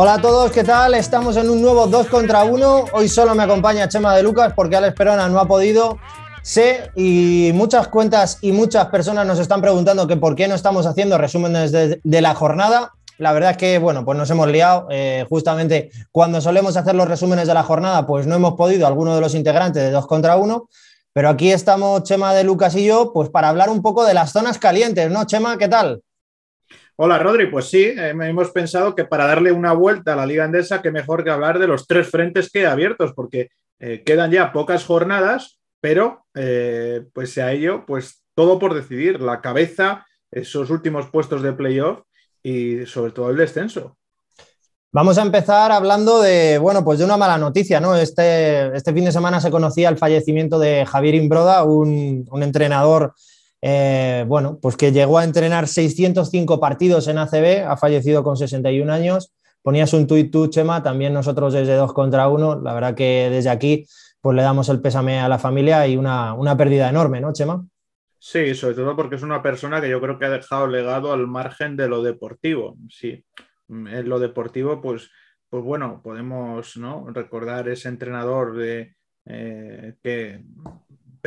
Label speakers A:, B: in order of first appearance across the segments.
A: Hola a todos, ¿qué tal? Estamos en un nuevo 2 contra 1. Hoy solo me acompaña Chema de Lucas porque Alex Perona no ha podido. Sé y muchas cuentas y muchas personas nos están preguntando que por qué no estamos haciendo resúmenes de, la jornada. La verdad es que, bueno, pues nos hemos liado. Eh, justamente cuando solemos hacer los resúmenes de la jornada, pues no hemos podido, alguno de los integrantes de 2 contra 1. Pero aquí estamos Chema de Lucas y yo, pues para hablar un poco de las zonas calientes, ¿no? Chema, ¿qué tal?
B: Hola Rodri, pues sí, eh, hemos pensado que para darle una vuelta a la Liga Andesa, que mejor que hablar de los tres frentes que abiertos, porque eh, quedan ya pocas jornadas, pero eh, pues a ello, pues todo por decidir, la cabeza, esos últimos puestos de playoff y sobre todo el descenso.
A: Vamos a empezar hablando de, bueno, pues de una mala noticia, ¿no? Este, este fin de semana se conocía el fallecimiento de Javier Imbroda, un entrenador eh, bueno, pues que llegó a entrenar 605 partidos en ACB, ha fallecido con 61 años. Ponías un tuit tú, Chema, también nosotros desde dos contra uno. La verdad que desde aquí pues le damos el pésame a la familia y una, una pérdida enorme, ¿no, Chema?
B: Sí, sobre todo porque es una persona que yo creo que ha dejado legado al margen de lo deportivo. Sí, en lo deportivo, pues, pues bueno, podemos ¿no? recordar ese entrenador de, eh, que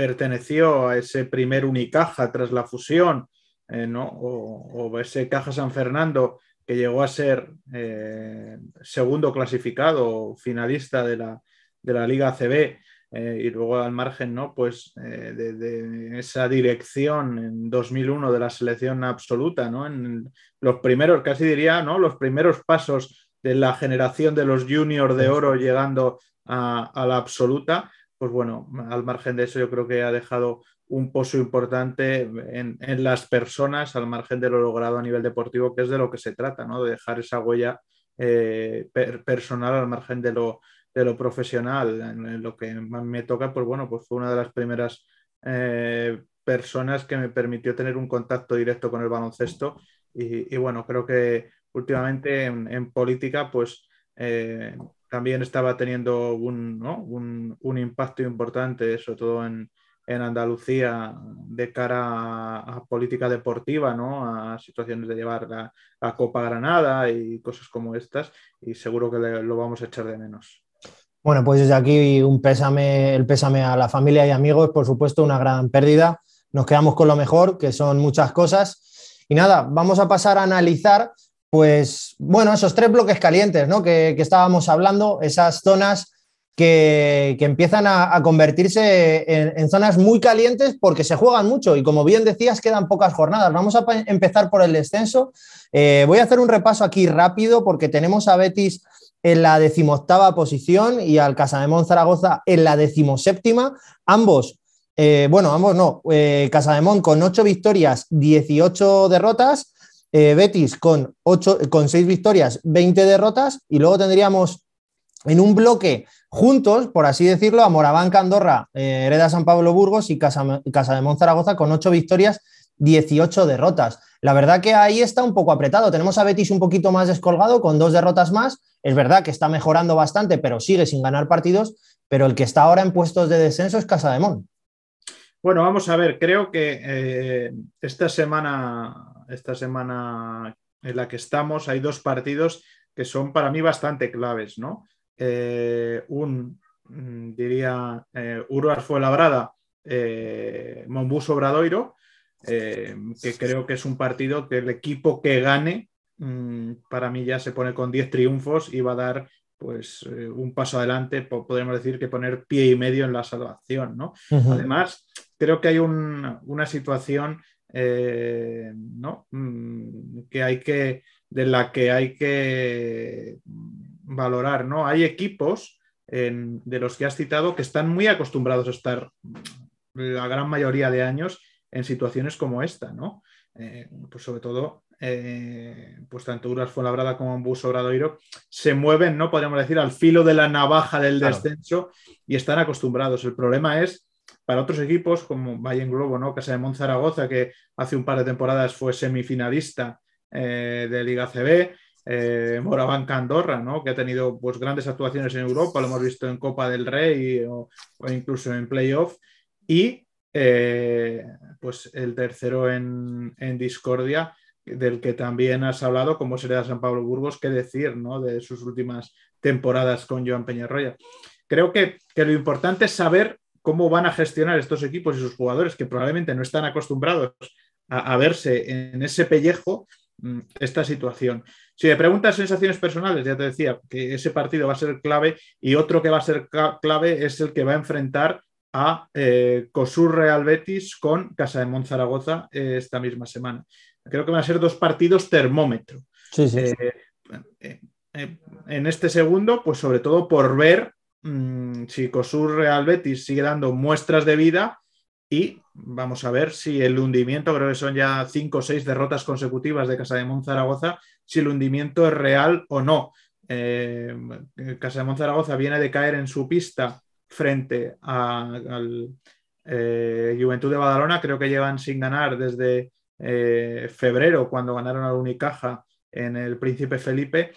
B: perteneció a ese primer Unicaja tras la fusión, eh, ¿no? o, ese Caja San Fernando que llegó a ser eh, segundo clasificado, finalista de la, de la Liga ACB, eh, y luego al margen, ¿no? Pues de, esa dirección en 2001 de la selección absoluta, ¿no? En los primeros, casi diría, ¿no? Los primeros pasos de la generación de los juniors de oro llegando a, a la absoluta pues bueno, al margen de eso yo creo que ha dejado un pozo importante en, las personas, al margen de lo logrado a nivel deportivo, que es de lo que se trata, ¿no? De dejar esa huella eh, personal al margen de lo, de lo profesional. En, lo que me toca, pues bueno, pues fue una de las primeras eh, personas que me permitió tener un contacto directo con el baloncesto y, bueno, creo que últimamente en, política, pues eh, también estaba teniendo un, impacto importante, sobre todo en, Andalucía, de cara a, política deportiva, ¿no? a situaciones de llevar la, Copa Granada y cosas como estas, y seguro que lo vamos a echar de menos.
A: Bueno, pues desde aquí un pésame, el pésame a la familia y amigos, por supuesto, una gran pérdida. Nos quedamos con lo mejor, que son muchas cosas. Y nada, vamos a pasar a analizar pues bueno, esos tres bloques calientes ¿no? que, estábamos hablando, esas zonas que, empiezan a, convertirse en, zonas muy calientes porque se juegan mucho y como bien decías, quedan pocas jornadas. Vamos a empezar por el descenso. Eh, voy a hacer un repaso aquí rápido porque tenemos a Betis en la decimoctava posición y al Casademón Zaragoza en la decimoséptima. Ambos eh, bueno, ambos no. Eh, Casademón con ocho victorias, 18 derrotas. Eh, Betis con, con 6 victorias, 20 derrotas, y luego tendríamos en un bloque juntos, por así decirlo, a Moraván Andorra, eh, Hereda San Pablo Burgos y Casa, Casa de Monzaragoza con 8 victorias, 18 derrotas. La verdad que ahí está un poco apretado. Tenemos a Betis un poquito más descolgado, con dos derrotas más. Es verdad que está mejorando bastante, pero sigue sin ganar partidos. Pero el que está ahora en puestos de descenso es Casa de Mon.
B: Bueno, vamos a ver, creo que eh, esta semana esta semana en la que estamos, hay dos partidos que son para mí bastante claves, ¿no? Eh, un, mm, diría, eh, Uruas fue labrada, eh, Monbus Obradoiro, eh, que creo que es un partido que el equipo que gane, mm, para mí ya se pone con 10 triunfos y va a dar pues un paso adelante, podemos decir que poner pie y medio en la salvación, ¿no? Además, creo que hay una situación eh, ¿no? Mm, que hay que, de la que hay que valorar. ¿no? Hay equipos de los que has citado que están muy acostumbrados a estar la gran mayoría de años en situaciones como esta, ¿no? Eh, pues sobre todo, eh, pues tanto Uras Fuenlabrada como Bus Obradoiro se mueven, ¿no? Podríamos decir, al filo de la navaja del descenso y están acostumbrados. El problema es para otros equipos como Valle Globo, ¿no? Casa de Monzaragoza, que hace un par de temporadas fue semifinalista eh, de Liga CB, eh, Andorra, ¿no? que ha tenido pues, grandes actuaciones en Europa, lo hemos visto en Copa del Rey o, incluso en playoff, y eh, pues el tercero en, Discordia, del que también has hablado, como sería San Pablo Burgos, qué decir ¿no? de sus últimas temporadas con Joan Peñarroya. Creo que, que lo importante es saber cómo van a gestionar estos equipos y sus jugadores que probablemente no están acostumbrados a, verse en ese pellejo mm, esta situación. Si me preguntas sensaciones personales, ya te decía que ese partido va a ser clave y otro que va a ser clave es el que va a enfrentar a eh, Cosur Real Betis con Casa de Monzaragoza eh, esta misma semana. Creo que van a ser dos partidos termómetro.
A: Sí, sí.
B: Eh, en este segundo, pues sobre todo por ver mm, si Cosur Real Betis sigue dando muestras de vida y vamos a ver si el hundimiento, creo que son ya cinco o seis derrotas consecutivas de Casa de Monzaragoza, si el hundimiento es real o no. Casa de Monzaragoza viene de caer en su pista frente al eh, Juventud de Badalona. Creo que llevan sin ganar desde eh, febrero, cuando ganaron al Unicaja en el Príncipe Felipe.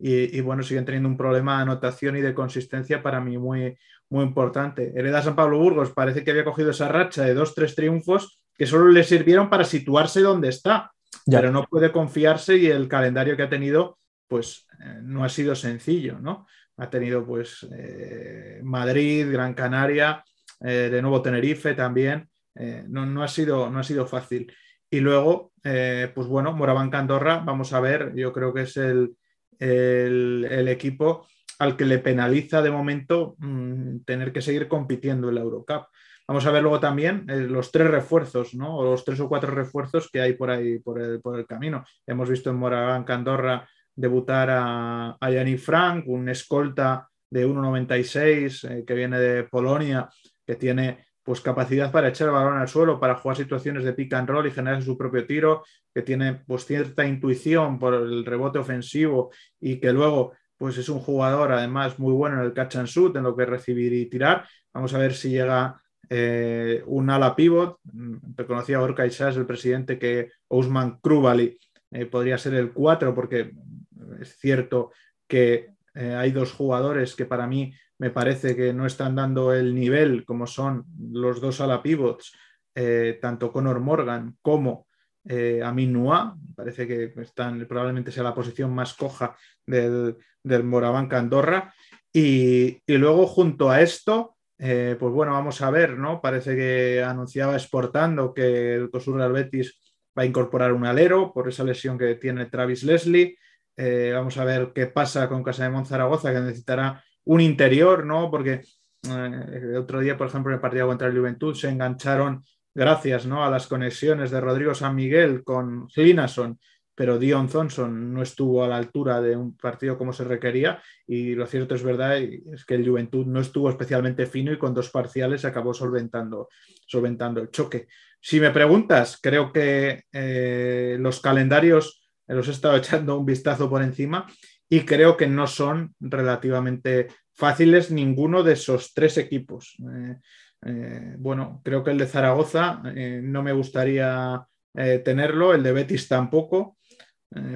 B: Y, bueno, siguen teniendo un problema de anotación y de consistencia para mí muy, muy importante. Hereda San Pablo Burgos parece que había cogido esa racha de dos, tres triunfos que solo le sirvieron para situarse donde está, pero no puede confiarse y el calendario que ha tenido pues eh, no ha sido sencillo, ¿no? ha tenido pues eh, Madrid, Gran Canaria, eh, de nuevo Tenerife también. Eh, no, ha sido, no ha sido fácil. Y luego, pues bueno, Moraván Andorra, vamos a ver, yo creo que es el, equipo al que le penaliza de momento mm, tener que seguir compitiendo en la Eurocup. Vamos a ver luego también los tres refuerzos, ¿no? O los tres o cuatro refuerzos que hay por ahí, por el, el camino. Hemos visto en Moraván Andorra debutar a, a Frank, un escolta de 1,96 eh, que viene de Polonia, que tiene pues capacidad para echar el balón al suelo, para jugar situaciones de pick and roll y generar su propio tiro, que tiene pues cierta intuición por el rebote ofensivo y que luego pues es un jugador además muy bueno en el catch and shoot, en lo que recibir y tirar. Vamos a ver si llega eh, un ala pivot. Reconocía Orca Isas, el presidente, que Ousman Krubali eh, podría ser el 4 porque es cierto que eh, hay dos jugadores que para mí me parece que no están dando el nivel como son los dos ala pivots, eh, tanto Conor Morgan como eh, Amin Noah. Parece que están, probablemente sea la posición más coja del, del Morabanca Andorra. Y, luego, junto a esto, pues bueno, vamos a ver, ¿no? Parece que anunciaba exportando que el Cosur Betis va a incorporar un alero por esa lesión que tiene Travis Leslie. Eh, vamos a ver qué pasa con Casa de Monzaragoza, que necesitará un interior, ¿no? Porque eh, el otro día, por ejemplo, en el partido contra el Juventud se engancharon gracias ¿no? a las conexiones de Rodrigo San Miguel con Linason, pero Dion Thompson no estuvo a la altura de un partido como se requería y lo cierto es verdad es que el Juventud no estuvo especialmente fino y con dos parciales acabó solventando, solventando el choque. Si me preguntas, creo que eh, los calendarios los he estado echando un vistazo por encima y creo que no son relativamente fáciles ninguno de esos tres equipos. Eh, eh, bueno, creo que el de Zaragoza eh, no me gustaría tenerlo, el de Betis tampoco,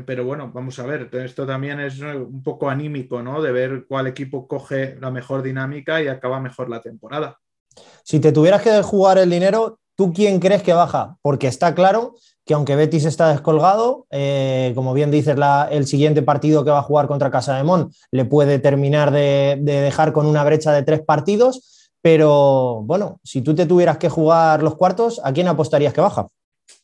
B: pero bueno, vamos a ver, esto también es un poco anímico, ¿no? De ver cuál equipo coge la mejor dinámica y acaba mejor la temporada.
A: Si te tuvieras que jugar el dinero, ¿tú quién crees que baja? Porque está claro que aunque Betis está descolgado, eh, como bien dices, el siguiente partido que va a jugar contra Casa de Mon le puede terminar de, dejar con una brecha de tres partidos, pero bueno, si tú te tuvieras que jugar los cuartos, ¿a quién apostarías que baja?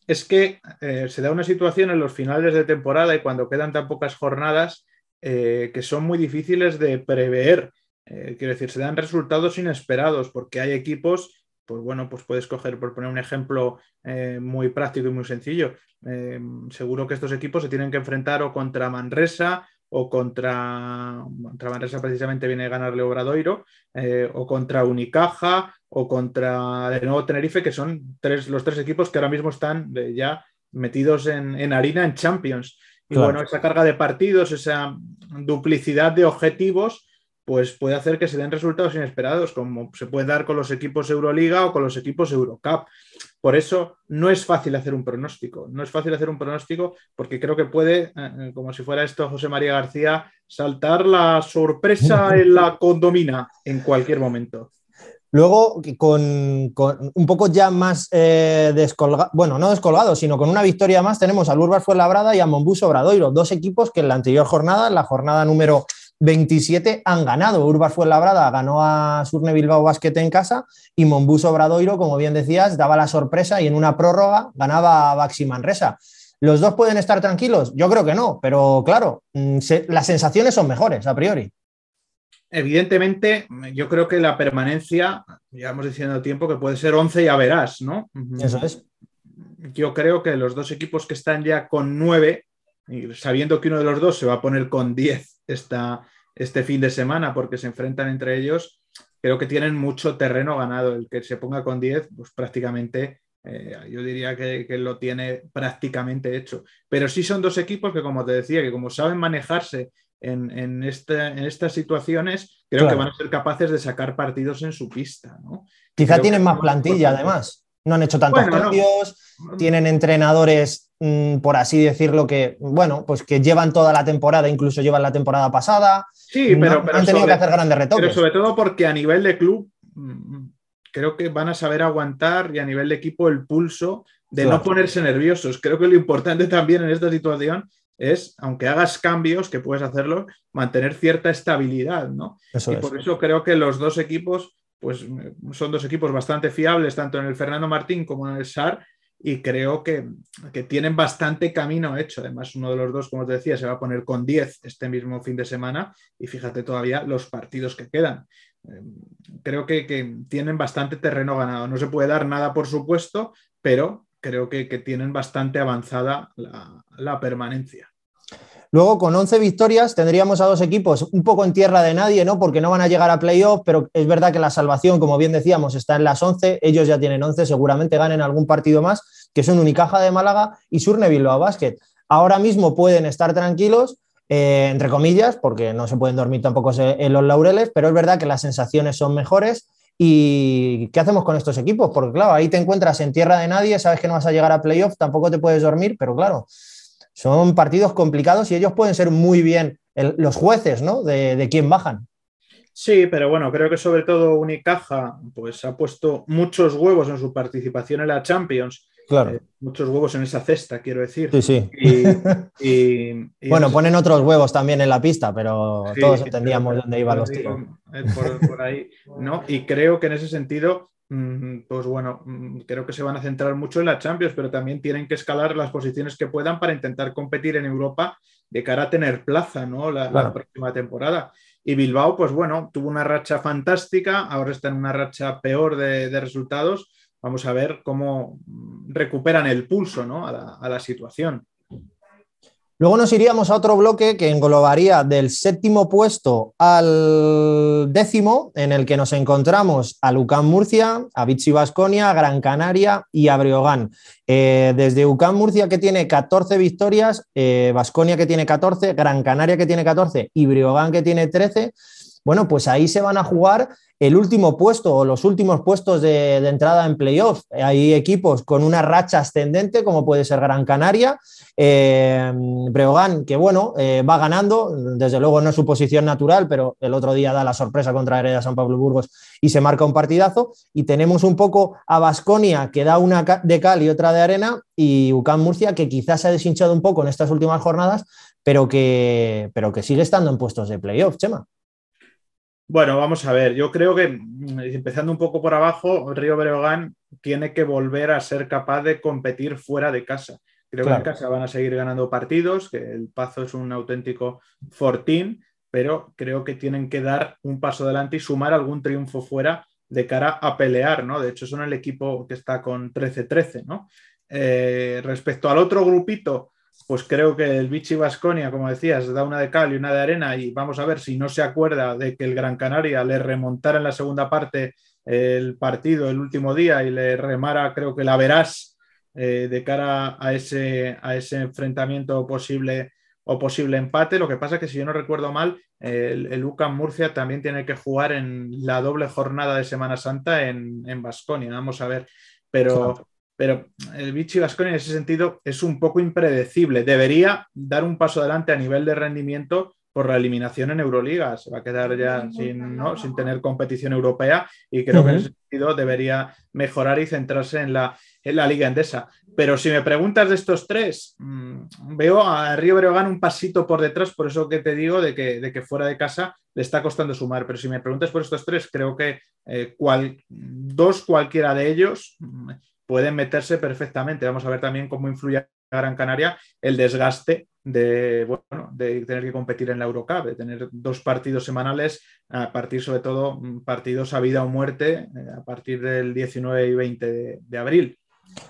B: Es que eh, se da una situación en los finales de temporada y cuando quedan tan pocas jornadas eh, que son muy difíciles de prever. quiero decir, se dan resultados inesperados porque hay equipos pues bueno, pues puedes coger, por poner un ejemplo eh, muy práctico y muy sencillo, eh, seguro que estos equipos se tienen que enfrentar o contra Manresa o contra, contra Manresa precisamente viene a ganarle Obradoiro, eh, o contra Unicaja o contra de nuevo Tenerife, que son tres, los tres equipos que ahora mismo están ya metidos en, harina en Champions. Y bueno, esa carga de partidos, esa duplicidad de objetivos, pues puede hacer que se den resultados inesperados, como se puede dar con los equipos Euroliga o con los equipos Eurocup. Por eso no es fácil hacer un pronóstico, no es fácil hacer un pronóstico porque creo que puede, eh, eh, como si fuera esto José María García, saltar la sorpresa en la condomina en cualquier momento.
A: Luego, con, un poco ya más eh, descolgado, bueno, no descolgado, sino con una victoria más, tenemos al Urbas Fuenlabrada y a Monbus Obradoiro, dos equipos que en la anterior jornada, en la jornada número 27, han ganado. Urbas Fuenlabrada ganó a Surne Bilbao Basket en casa y Monbus Obradoiro, como bien decías, daba la sorpresa y en una prórroga ganaba a Baxi Manresa. ¿Los dos pueden estar tranquilos? Yo creo que no, pero claro, mm, las sensaciones son mejores a priori.
B: Evidentemente, yo creo que la permanencia, ya hemos diciendo tiempo que puede ser 11 ya verás, ¿no?
A: Eso es.
B: Yo creo que los dos equipos que están ya con 9, sabiendo que uno de los dos se va a poner con 10 este fin de semana porque se enfrentan entre ellos, creo que tienen mucho terreno ganado. El que se ponga con 10, pues prácticamente eh, yo diría que, que, lo tiene prácticamente hecho. Pero sí son dos equipos que, como te decía, que como saben manejarse en, estas situaciones, creo que van a ser capaces de sacar partidos en su pista.
A: Quizá tienen más plantilla, además. No han hecho tantos cambios, tienen entrenadores, mm, por así decirlo, que, bueno, pues que llevan toda la temporada, incluso llevan la temporada pasada.
B: Sí, pero,
A: han tenido que hacer grandes retoques.
B: Pero sobre todo porque a nivel de club, mm, creo que van a saber aguantar y a nivel de equipo el pulso de no ponerse nerviosos. Creo que lo importante también en esta situación es, aunque hagas cambios, que puedes hacerlo, mantener cierta estabilidad, ¿no? y por eso creo que los dos equipos, pues son dos equipos bastante fiables, tanto en el Fernando Martín como en el SAR, y creo que, tienen bastante camino hecho. Además, uno de los dos, como te decía, se va a poner con 10 este mismo fin de semana, y fíjate todavía los partidos que quedan. Eh, creo que, tienen bastante terreno ganado. No se puede dar nada, por supuesto, pero creo que, tienen bastante avanzada la, permanencia.
A: Luego, con 11 victorias, tendríamos a dos equipos un poco en tierra de nadie, ¿no? Porque no van a llegar a playoff, pero es verdad que la salvación, como bien decíamos, está en las 11. Ellos ya tienen 11, seguramente ganen algún partido más, que son Unicaja de Málaga y Surne Bilbao Basket. Ahora mismo pueden estar tranquilos, eh, entre comillas, porque no se pueden dormir tampoco en los laureles, pero es verdad que las sensaciones son mejores ¿Y qué hacemos con estos equipos? Porque claro, ahí te encuentras en tierra de nadie, sabes que no vas a llegar a playoff, tampoco te puedes dormir, pero claro, son partidos complicados y ellos pueden ser muy bien los jueces ¿no? de, de quién bajan.
B: Sí, pero bueno, creo que sobre todo Unicaja pues ha puesto muchos huevos en su participación en la Champions
A: Claro. Eh,
B: muchos huevos en esa cesta, quiero decir.
A: Sí, sí. Y, bueno, ponen otros huevos también en la pista, pero todos entendíamos dónde iban los tiros.
B: Eh, por, ahí, ¿no? Y creo que en ese sentido, pues bueno, mm, creo que se van a centrar mucho en la Champions, pero también tienen que escalar las posiciones que puedan para intentar competir en Europa de cara a tener plaza, ¿no? La, próxima temporada. Y Bilbao, pues bueno, tuvo una racha fantástica, ahora está en una racha peor de, de resultados vamos a ver cómo recuperan el pulso a, la, situación.
A: Luego nos iríamos a otro bloque que englobaría del séptimo puesto al décimo, en el que nos encontramos a Lucán Murcia, a Vichy Vasconia, Gran Canaria y a Breogán. Eh, desde UCAM Murcia, que tiene 14 victorias, Vasconia, eh, que tiene 14, Gran Canaria, que tiene 14 y Breogán, que tiene 13, bueno, pues ahí se van a jugar el último puesto o los últimos puestos de, entrada en playoff. Hay equipos con una racha ascendente, como puede ser Gran Canaria, eh, Breogán, que bueno, eh, va ganando, desde luego no es su posición natural, pero el otro día da la sorpresa contra Hereda San Pablo Burgos y se marca un partidazo. Y tenemos un poco a Basconia, que da una de cal y otra de arena, y UCAM Murcia, que quizás se ha deshinchado un poco en estas últimas jornadas, pero que, pero que sigue estando en puestos de playoff, Chema.
B: Bueno, vamos a ver. Yo creo que, mm, empezando un poco por abajo, Río Breogán tiene que volver a ser capaz de competir fuera de casa. Creo que en casa van a seguir ganando partidos, que el Pazo es un auténtico fortín, pero creo que tienen que dar un paso adelante y sumar algún triunfo fuera de cara a pelear, ¿no? De hecho, son el equipo que está con 13-13, ¿no? Eh, respecto al otro grupito, pues creo que el Vichy Vasconia, como decías, da una de cal y una de arena y vamos a ver si no se acuerda de que el Gran Canaria le remontara en la segunda parte el partido el último día y le remara, creo que la verás eh, de cara a ese, a ese enfrentamiento posible o posible empate. Lo que pasa es que si yo no recuerdo mal, el, el UCAM Murcia también tiene que jugar en la doble jornada de Semana Santa en Vasconia. Vamos a ver. Pero, pero el Vichy Vasconia en ese sentido es un poco impredecible. Debería dar un paso adelante a nivel de rendimiento por la eliminación en Euroliga. Se va a quedar ya sin, ¿no? sin tener competición europea y creo que en ese sentido debería mejorar y centrarse en la, en la Liga Endesa. Pero si me preguntas de estos tres, mm, veo a Río Breogán un pasito por detrás, por eso que te digo de que, de que fuera de casa le está costando sumar. Pero si me preguntas por estos tres, creo que eh, cual, dos, cualquiera de ellos, pueden meterse perfectamente. Vamos a ver también cómo influye a Gran Canaria el desgaste de, bueno, de tener que competir en la Eurocup, de tener dos partidos semanales, a partir sobre todo mm, partidos a vida o muerte, eh, a partir del 19 y 20 de abril.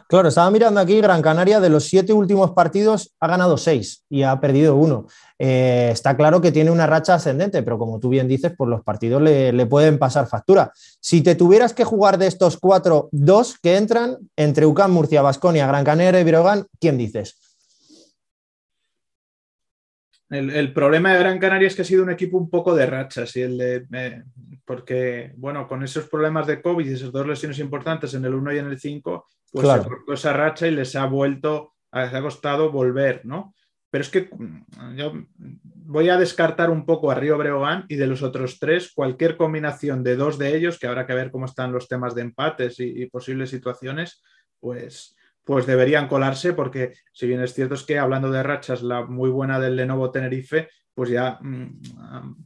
A: Claro, estaba mirando aquí, Gran Canaria de los siete últimos partidos ha ganado seis y ha perdido uno. Eh, está claro que tiene una racha ascendente, pero como tú bien dices, pues los partidos le, pueden pasar factura. Si te tuvieras que jugar de estos cuatro, dos que entran entre UCAM, Murcia, Basconia, Gran Canaria y Brogan, ¿quién dices?
B: El, problema de Gran Canaria es que ha sido un equipo un poco de rachas y el de, eh, porque, bueno, con esos problemas de COVID y esas dos lesiones importantes en el 1 y en el 5, pues se cortó esa racha y les ha vuelto, les ha costado volver, ¿no? Pero es que mm, yo voy a descartar un poco a Río Breogán y de los otros tres, cualquier combinación de dos de ellos, que habrá que ver cómo están los temas de empates y, posibles situaciones, pues, pues deberían colarse, porque si bien es cierto es que hablando de rachas, la muy buena del Lenovo Tenerife, pues ya mm,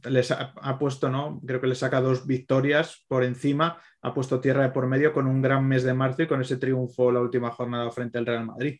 B: les ha, puesto, ¿no? Creo que le saca dos victorias por encima, ha puesto tierra de por medio con un gran mes de marzo y con ese triunfo la última jornada frente al Real Madrid.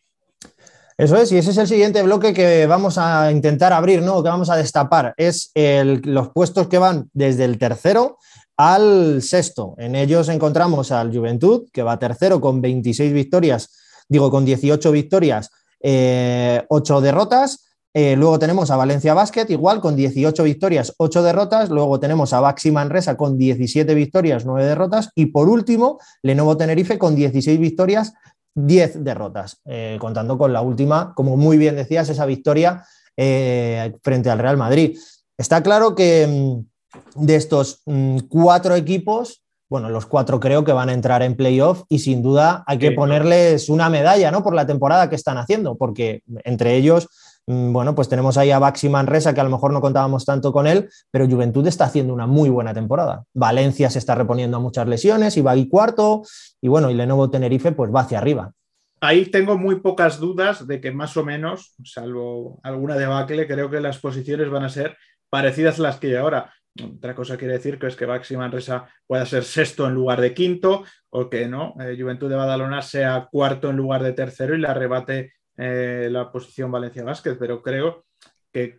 A: Eso es, y ese es el siguiente bloque que vamos a intentar abrir, ¿no? Que vamos a destapar. Es los puestos que van desde el tercero al sexto. En ellos encontramos al Juventud, que va tercero con 26 victorias, digo, con 18 victorias, eh, 8 derrotas. Eh, luego tenemos a Valencia Basket, igual con 18 victorias, 8 derrotas. Luego tenemos a Baxi Manresa con 17 victorias, 9 derrotas. Y por último, Lenovo Tenerife con 16 victorias, 10 derrotas, eh, contando con la última, como muy bien decías, esa victoria eh, frente al Real Madrid. Está claro que mm, de estos mm, cuatro equipos, bueno, los cuatro creo que van a entrar en playoff y sin duda hay que ponerles una medalla, ¿no? Por la temporada que están haciendo, porque entre ellos Mm, bueno, pues tenemos ahí a Baxi Manresa, que a lo mejor no contábamos tanto con él, pero Juventud está haciendo una muy buena temporada. Valencia se está reponiendo a muchas lesiones y va ahí cuarto, y bueno, y Lenovo Tenerife pues va hacia arriba.
B: Ahí tengo muy pocas dudas de que más o menos, salvo alguna debacle, creo que las posiciones van a ser parecidas a las que hay ahora. Otra cosa quiere decir que es que Baxi Manresa pueda ser sexto en lugar de quinto, o que no, eh, Juventud de Badalona sea cuarto en lugar de tercero y la arrebate eh, la posición Valencia Vázquez, pero creo que,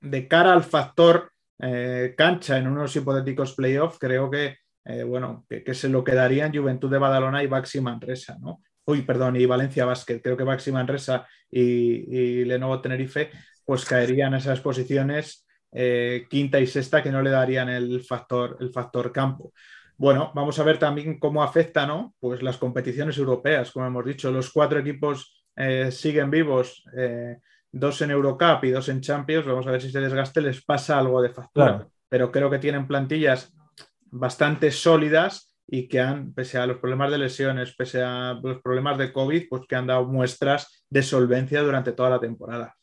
B: de cara al factor eh, cancha en unos hipotéticos playoffs, creo que, bueno, que, se lo quedarían Juventud de Badalona y Baxi Manresa, ¿no? Uy, perdón, y Valencia Vázquez. Creo que Baxi Manresa y, Lenovo Tenerife pues caerían esas posiciones quinta y sexta que no le darían el factor, el factor campo. Bueno, vamos a ver también cómo afecta, ¿no? Pues las competiciones europeas, como hemos dicho, los cuatro equipos eh, siguen vivos, eh, dos en Eurocup y dos en Champions, vamos a ver si ese desgaste les pasa algo de factura. Pero creo que tienen plantillas bastante sólidas y que han, pese a los problemas de lesiones, pese a los problemas de COVID, pues que han dado muestras de solvencia durante toda la temporada.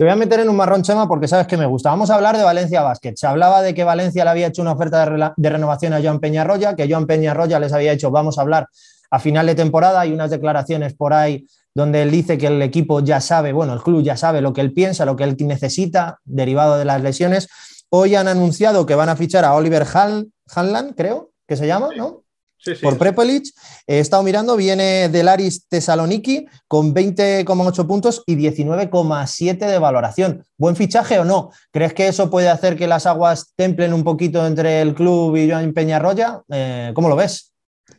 A: Te voy a meter en un marrón, Chema, porque sabes que me gusta. Vamos a hablar de Valencia Basket. Se hablaba de que Valencia le había hecho una oferta de, renovación a Joan Peñarroya, que Joan Peñarroya les había hecho, vamos a hablar a final de temporada. Hay unas declaraciones por ahí donde él dice que el equipo ya sabe, bueno, el club ya sabe lo que él piensa, lo que él necesita, derivado de las lesiones. Hoy han anunciado que van a fichar a Oliver Hanlan, creo que se llama, ¿no? Sí, sí, por Prepelic. He estado mirando, viene del Aris Thessaloniki con 20,8 puntos y 19,7 de valoración. ¿Buen fichaje o no? ¿Crees que eso puede hacer que las aguas templen un poquito entre el club y Joan Peñarroya? Eh, ¿Cómo lo ves?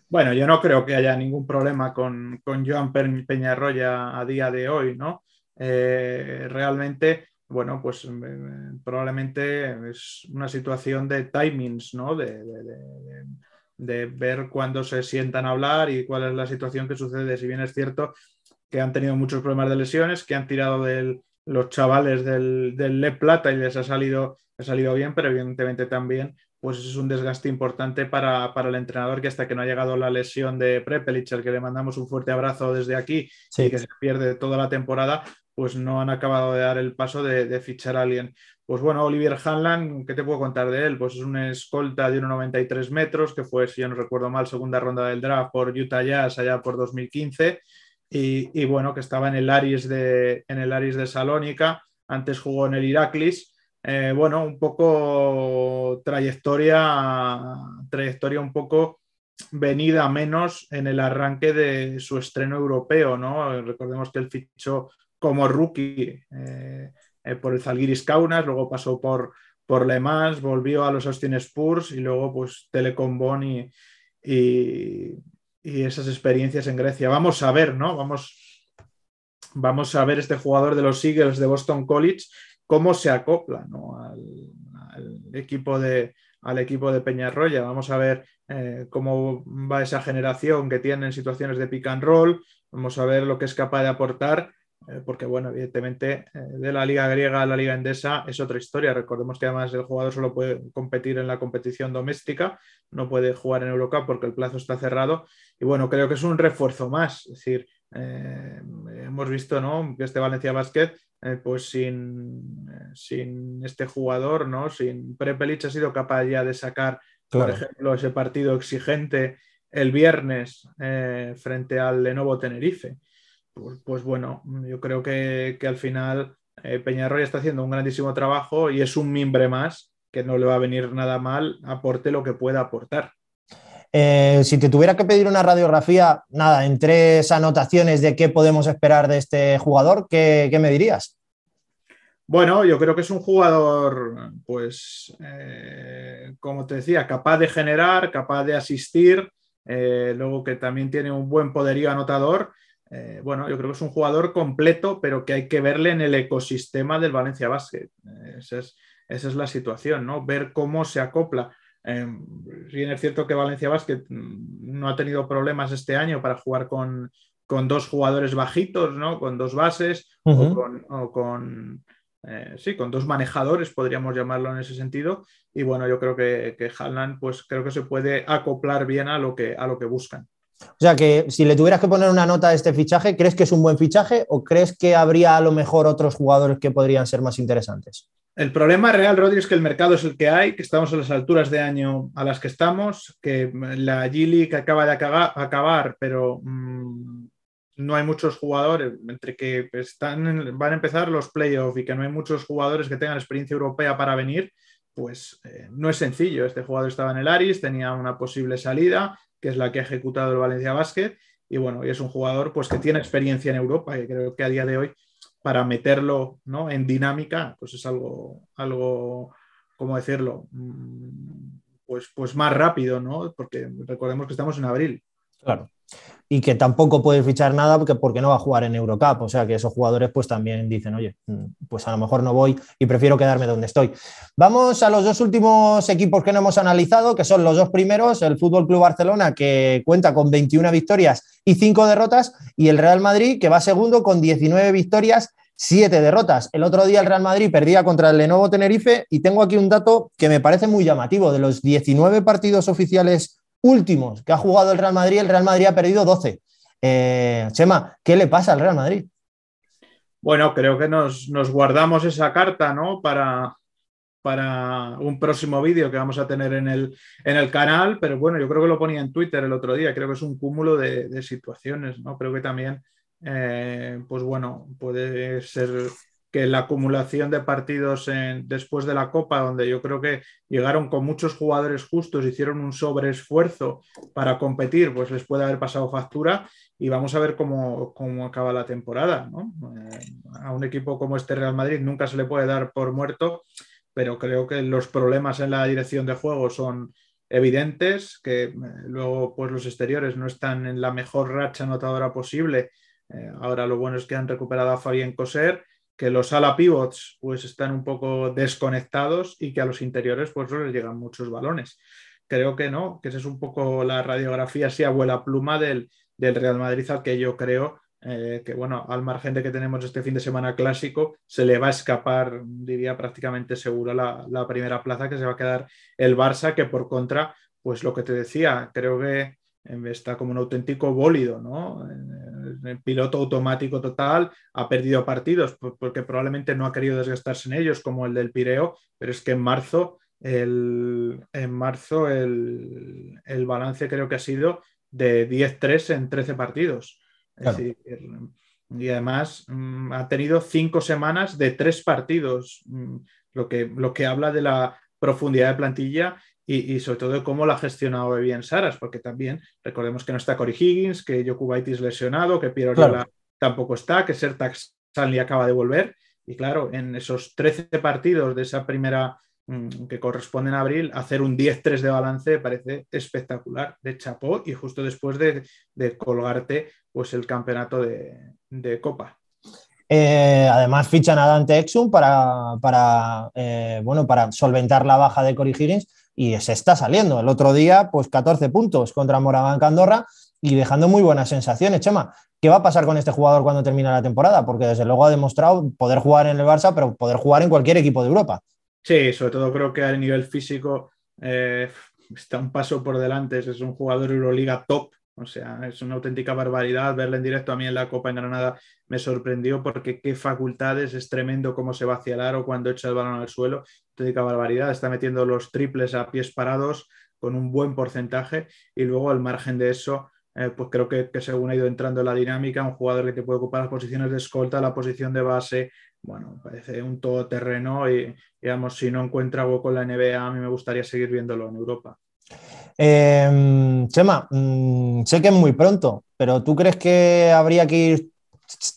B: Bueno, yo no creo que haya ningún problema con, con Joan Peñarroya a día de hoy, ¿no? Eh, realmente, bueno, pues eh, probablemente es una situación de timings, ¿no? De, de, ver cuándo se sientan a hablar y cuál es la situación que sucede. Si bien es cierto que han tenido muchos problemas de lesiones, que han tirado de los chavales del, del Le Plata y les ha salido, ha salido bien, pero evidentemente también pues es un desgaste importante para, el entrenador que hasta que no ha llegado la lesión de Prepelic, al que le mandamos un fuerte abrazo desde aquí y que se pierde toda la temporada, pues no han acabado de dar el paso de, fichar a alguien. Pues bueno, Olivier Hanlan, ¿qué te puedo contar de él? Pues es un escolta de 1,93 metros, que fue, si yo no recuerdo mal, segunda ronda del draft por Utah Jazz allá por 2015. Y, bueno, que estaba en el Aris de, en el Aris de Salónica, antes jugó en el Iraklis. Eh, bueno, un poco trayectoria, trayectoria un poco venida menos en el arranque de su estreno europeo, ¿no? Recordemos que él fichó como rookie eh, eh, por el Zalgiris Kaunas, luego pasó por, por Le Mans, volvió a los Austin Spurs y luego pues Telecom Bonn y, y, esas experiencias en Grecia. Vamos a ver, ¿no? Vamos, vamos a ver este jugador de los Eagles de Boston College, cómo se acopla al, equipo de, al equipo de Peñarroya. Vamos a ver eh, cómo va esa generación que tiene en situaciones de pick and roll. Vamos a ver lo que es capaz de aportar porque bueno, evidentemente eh, de la liga griega a la liga endesa es otra historia. Recordemos que además el jugador solo puede competir en la competición doméstica, no puede jugar en Eurocup porque el plazo está cerrado. Y bueno, creo que es un refuerzo más. Es decir, eh, hemos visto ¿no? que este Valencia Basket, pues sin, sin, este jugador, ¿no? sin Prepelic, ha sido capaz ya de sacar, por ejemplo, ese partido exigente el viernes frente al Lenovo Tenerife. Pues, pues, bueno, yo creo que, al final eh, Peñarroya está haciendo un grandísimo trabajo y es un mimbre más que no le va a venir nada mal, aporte lo que pueda aportar.
A: Eh, si te tuviera que pedir una radiografía, nada, en tres anotaciones de qué podemos esperar de este jugador, ¿qué, me dirías?
B: Bueno, yo creo que es un jugador, pues, eh, como te decía, capaz de generar, capaz de asistir, luego que también tiene un buen poderío anotador eh, bueno, yo creo que es un jugador completo, pero que hay que verle en el ecosistema del Valencia Basket. Eh, esa, es, la situación, ¿no? Ver cómo se acopla. Eh, bien es cierto que Valencia Basket mm, no ha tenido problemas este año para jugar con, dos jugadores bajitos, ¿no? Con dos bases o con, sí, con dos manejadores, podríamos llamarlo en ese sentido. Y bueno, yo creo que, que pues creo que se puede acoplar bien a lo que, a lo que buscan.
A: O sea que si le tuvieras que poner una nota a este fichaje, ¿crees que es un buen fichaje o crees que habría a lo mejor otros jugadores que podrían ser más interesantes?
B: El problema real, Rodri, es que el mercado es el que hay, que estamos a las alturas de año a las que estamos, que la G-League acaba de acabar, pero mm, no hay muchos jugadores, entre que están, van a empezar los playoffs y que no hay muchos jugadores que tengan experiencia europea para venir, pues eh, no es sencillo. Este jugador estaba en el Aris, tenía una posible salida, que es la que ha ejecutado el Valencia Basket. Y bueno, y es un jugador pues, que tiene experiencia en Europa, y creo que a día de hoy, para meterlo ¿no? en dinámica, pues es algo, algo, ¿cómo decirlo? Mm, pues, pues más rápido, ¿no? Porque recordemos que estamos en abril.
A: Claro y que tampoco puede fichar nada porque, porque no va a jugar en Eurocup. O sea que esos jugadores pues también dicen, oye, mm, pues a lo mejor no voy y prefiero quedarme donde estoy. Vamos a los dos últimos equipos que no hemos analizado, que son los dos primeros, el Fútbol Club Barcelona, que cuenta con 21 victorias y 5 derrotas, y el Real Madrid, que va segundo con 19 victorias. 7 derrotas. El otro día el Real Madrid perdía contra el Lenovo Tenerife y tengo aquí un dato que me parece muy llamativo. De los 19 partidos oficiales últimos que ha jugado el Real Madrid, el Real Madrid ha perdido 12. Eh, Chema, ¿qué le pasa al Real Madrid?
B: Bueno, creo que nos, guardamos esa carta, ¿no? Para, para un próximo vídeo que vamos a tener en el, en el, canal, pero bueno, yo creo que lo ponía en Twitter el otro día, creo que es un cúmulo de, situaciones, ¿no? Creo que también, eh, pues bueno, puede ser que la acumulación de partidos después de la Copa, donde yo creo que llegaron con muchos jugadores justos, hicieron un sobreesfuerzo para competir, pues les puede haber pasado factura y vamos a ver cómo, acaba la temporada. Eh, a un equipo como este Real Madrid nunca se le puede dar por muerto, pero creo que los problemas en la dirección de juego son evidentes, que eh, luego pues los exteriores no están en la mejor racha anotadora posible. Eh, ahora lo bueno es que han recuperado a Fabien Coser que los ala pivots pues están un poco desconectados y que a los interiores pues no les llegan muchos balones. Creo que no, que esa es un poco la radiografía así abuela pluma del, Real Madrid al que yo creo eh, que bueno, al margen de que tenemos este fin de semana clásico, se le va a escapar, diría prácticamente seguro, la, la, primera plaza que se va a quedar el Barça, que por contra, pues lo que te decía, creo que está como un auténtico bólido, ¿no? Eh, piloto automático total, ha perdido partidos porque probablemente no ha querido desgastarse en ellos, como el del Pireo, pero es que en marzo, el, en marzo el, balance creo que ha sido de 10-3 en 13 partidos. y además mm, ha tenido cinco semanas de tres partidos, mm, lo que, lo que habla de la profundidad de plantilla y, sobre todo cómo la ha gestionado bien Saras, porque también recordemos que no está Cory Higgins, que Jokubaitis lesionado, que Piero tampoco está, que Sertax Stanley acaba de volver. Y claro, en esos 13 partidos de esa primera mm, que corresponden a abril, hacer un 10-3 de balance parece espectacular, de chapó y justo después de, colgarte pues el campeonato de, Copa.
A: Eh, además fichan a Dante Exum para, para, eh, bueno, para solventar la baja de Cory Higgins y se está saliendo. El otro día, pues 14 puntos contra Moraván Candorra y dejando muy buenas sensaciones. Chema, ¿qué va a pasar con este jugador cuando termine la temporada? Porque desde luego ha demostrado poder jugar en el Barça, pero poder jugar en cualquier equipo de Europa.
B: Sí, sobre todo creo que a nivel físico eh, está un paso por delante. Es un jugador Euroliga top o sea, es una auténtica barbaridad verle en directo. A mí en la Copa en Granada me sorprendió porque qué facultades, es tremendo cómo se va hacia el aro cuando echa el balón al suelo. Auténtica barbaridad. Está metiendo los triples a pies parados con un buen porcentaje y luego al margen de eso, eh, pues creo que, según ha ido entrando en la dinámica, un jugador que te puede ocupar las posiciones de escolta, la posición de base, bueno, parece un todoterreno y, digamos, si no encuentra hueco en la NBA, a mí me gustaría seguir viéndolo en Europa.
A: Eh, Chema, mm, sé que es muy pronto, pero ¿tú crees que habría que ir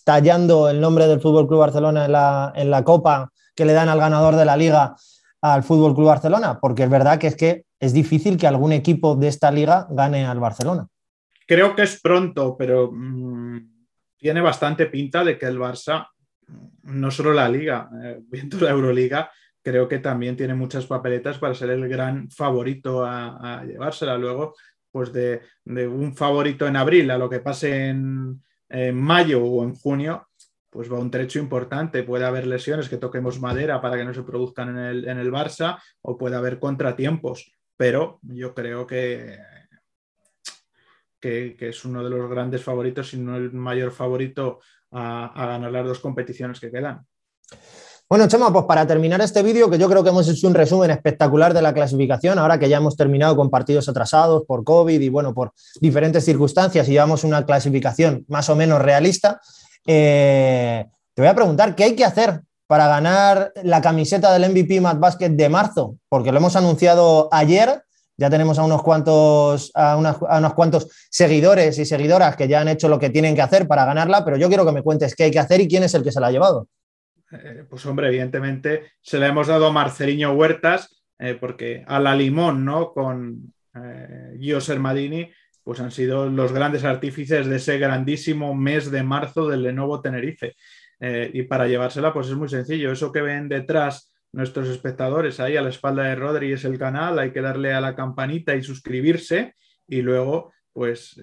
A: tallando el nombre del Fútbol Club Barcelona en la, copa que le dan al ganador de la liga al Fútbol Club Barcelona? Porque es verdad que es que es difícil que algún equipo de esta liga gane al Barcelona.
B: Creo que es pronto, pero mm, tiene bastante pinta de que el Barça, no solo la liga, eh, viendo la Euroliga, creo que también tiene muchas papeletas para ser el gran favorito a, llevársela. Luego, pues de, un favorito en abril a lo que pase en, mayo o en junio, pues va un trecho importante. Puede haber lesiones que toquemos madera para que no se produzcan en el, en el Barça o puede haber contratiempos, pero yo creo que, que, es uno de los grandes favoritos, si no el mayor favorito a, a ganar las dos competiciones que quedan.
A: Bueno, Chema, pues para terminar este vídeo, que yo creo que hemos hecho un resumen espectacular de la clasificación, ahora que ya hemos terminado con partidos atrasados por COVID y bueno, por diferentes circunstancias y llevamos una clasificación más o menos realista, eh, te voy a preguntar, ¿qué hay que hacer para ganar la camiseta del MVP Mad Basket de marzo? Porque lo hemos anunciado ayer, ya tenemos a unos cuantos, a, a unos cuantos seguidores y seguidoras que ya han hecho lo que tienen que hacer para ganarla, pero yo quiero que me cuentes qué hay que hacer y quién es el que se la ha llevado.
B: Eh, pues hombre, evidentemente se la hemos dado a Marceliño Huertas, eh, porque a la limón, ¿no? Con eh, Gio Sermadini, pues han sido los grandes artífices de ese grandísimo mes de marzo del Lenovo Tenerife. y para llevársela, pues es muy sencillo. Eso que ven detrás nuestros espectadores ahí a la espalda de Rodri es el canal, hay que darle a la campanita y suscribirse y luego, pues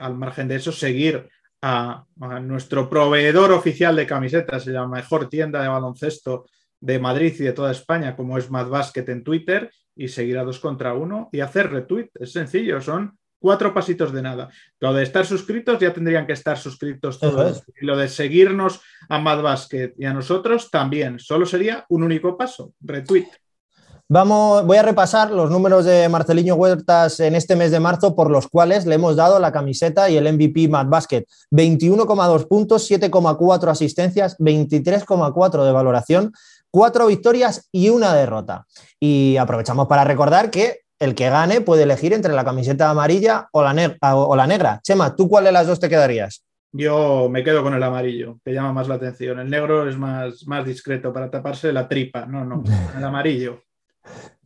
B: al margen de eso, seguir a, nuestro proveedor oficial de camisetas, la mejor tienda de baloncesto de Madrid y de toda España, como es Mad Basket en Twitter, y seguir a dos contra uno y hacer retweet. Es sencillo, son cuatro pasitos de nada. Lo de estar suscritos ya tendrían que estar suscritos todos. Y lo de seguirnos a Mad Basket y a nosotros también. Solo sería un único paso, retweet.
A: Vamos, voy a repasar los números de Marceliño Huertas en este mes de marzo por los cuales le hemos dado la camiseta y el MVP Mad Basket. 21,2 puntos, 7,4 asistencias, 23,4 de valoración, 4 victorias y una derrota. Y aprovechamos para recordar que el que gane puede elegir entre la camiseta amarilla o la, o la negra. Chema, ¿tú cuál de las dos te quedarías?
B: Yo me quedo con el amarillo, que llama más la atención. El negro es más discreto para taparse la tripa. No, no, el amarillo.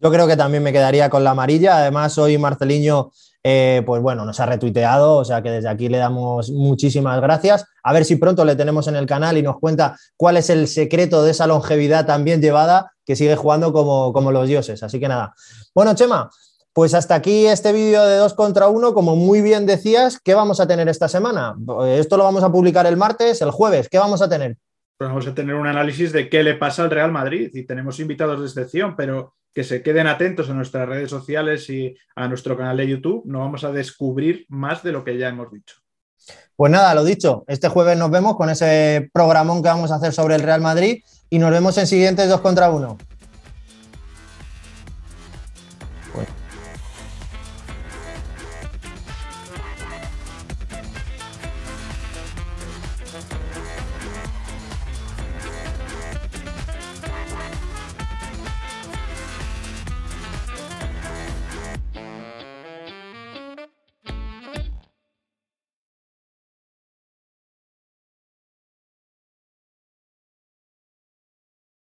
A: Yo creo que también me quedaría con la amarilla. Además, hoy Marceliño, eh, pues bueno, nos ha retuiteado, o sea que desde aquí le damos muchísimas gracias. A ver si pronto le tenemos en el canal y nos cuenta cuál es el secreto de esa longevidad tan bien llevada que sigue jugando como, como los dioses. Así que nada. Bueno, Chema, pues hasta aquí este vídeo de 2 contra 1. Como muy bien decías, ¿qué vamos a tener esta semana? Esto lo vamos a publicar el martes, el jueves. ¿Qué vamos a tener?
B: Pues vamos a tener un análisis de qué le pasa al Real Madrid y tenemos invitados de excepción, pero que se queden atentos a nuestras redes sociales y a nuestro canal de YouTube. No vamos a descubrir más de lo que ya hemos dicho.
A: Pues nada, lo dicho, este jueves nos vemos con ese programón que vamos a hacer sobre el Real Madrid y nos vemos en siguientes dos contra uno.